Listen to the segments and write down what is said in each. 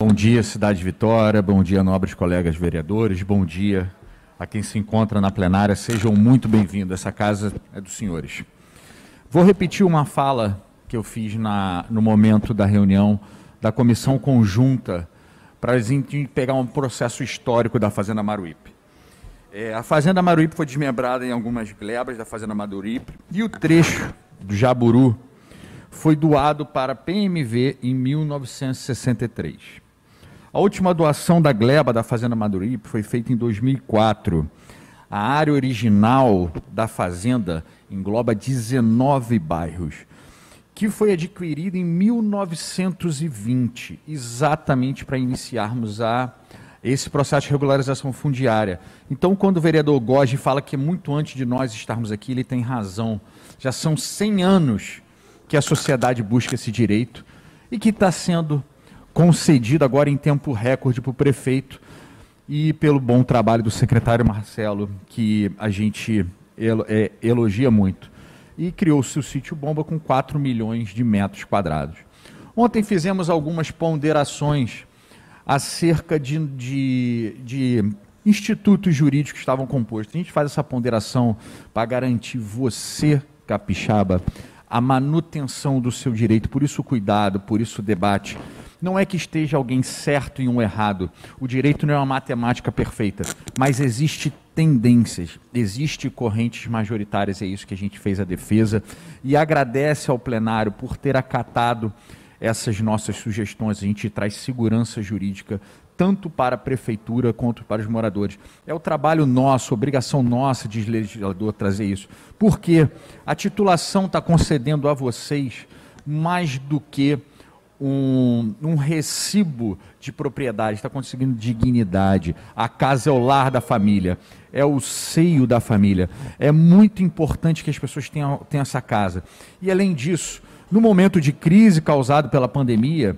Bom dia, Cidade de Vitória, bom dia, nobres colegas vereadores, bom dia a quem se encontra na plenária, sejam muito bem-vindos, essa casa é dos senhores. Vou repetir uma fala que eu fiz na, no momento da reunião da comissão conjunta para a gente pegar um processo histórico da Fazenda Maruípe. É, a Fazenda Maruípe foi desmembrada em algumas glebas da Fazenda Maruípe e o trecho do Jaburu foi doado para a PMV em 1963. A última doação da gleba da Fazenda Maduripe foi feita em 2004. A área original da fazenda engloba 19 bairros, que foi adquirida em 1920, exatamente para iniciarmos a esse processo de regularização fundiária. Então, quando o vereador Goge fala que é muito antes de nós estarmos aqui, ele tem razão. Já são 100 anos que a sociedade busca esse direito e que está sendo concedido agora em tempo recorde para o prefeito e pelo bom trabalho do secretário Marcelo, que a gente é, elogia muito. E criou-se o sítio Bomba com 4 milhões de metros quadrados. Ontem fizemos algumas ponderações acerca de, de, de institutos jurídicos que estavam compostos. A gente faz essa ponderação para garantir você, capixaba, a manutenção do seu direito. Por isso cuidado, por isso debate. Não é que esteja alguém certo e um errado. O direito não é uma matemática perfeita, mas existe tendências, existe correntes majoritárias, é isso que a gente fez a defesa e agradece ao plenário por ter acatado essas nossas sugestões. A gente traz segurança jurídica tanto para a prefeitura quanto para os moradores. É o trabalho nosso, obrigação nossa de legislador trazer isso. Porque a titulação está concedendo a vocês mais do que um, um recibo de propriedade, está conseguindo dignidade. A casa é o lar da família, é o seio da família. É muito importante que as pessoas tenham, tenham essa casa. E além disso, no momento de crise causado pela pandemia,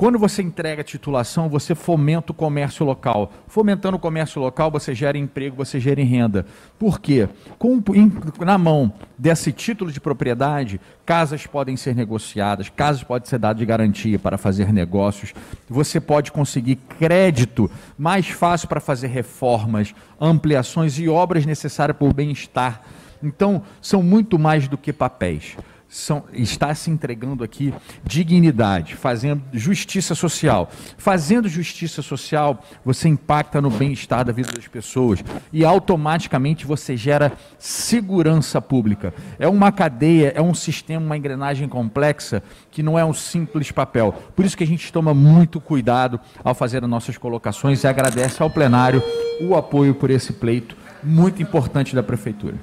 quando você entrega a titulação, você fomenta o comércio local. Fomentando o comércio local, você gera emprego, você gera renda. Por quê? Com, em, na mão desse título de propriedade, casas podem ser negociadas, casas podem ser dadas de garantia para fazer negócios. Você pode conseguir crédito mais fácil para fazer reformas, ampliações e obras necessárias para o bem-estar. Então, são muito mais do que papéis são, está se entregando aqui dignidade, fazendo justiça social. Fazendo justiça social, você impacta no bem-estar da vida das pessoas e automaticamente você gera segurança pública. É uma cadeia, é um sistema, uma engrenagem complexa que não é um simples papel. Por isso que a gente toma muito cuidado ao fazer as nossas colocações e agradece ao plenário o apoio por esse pleito muito importante da prefeitura.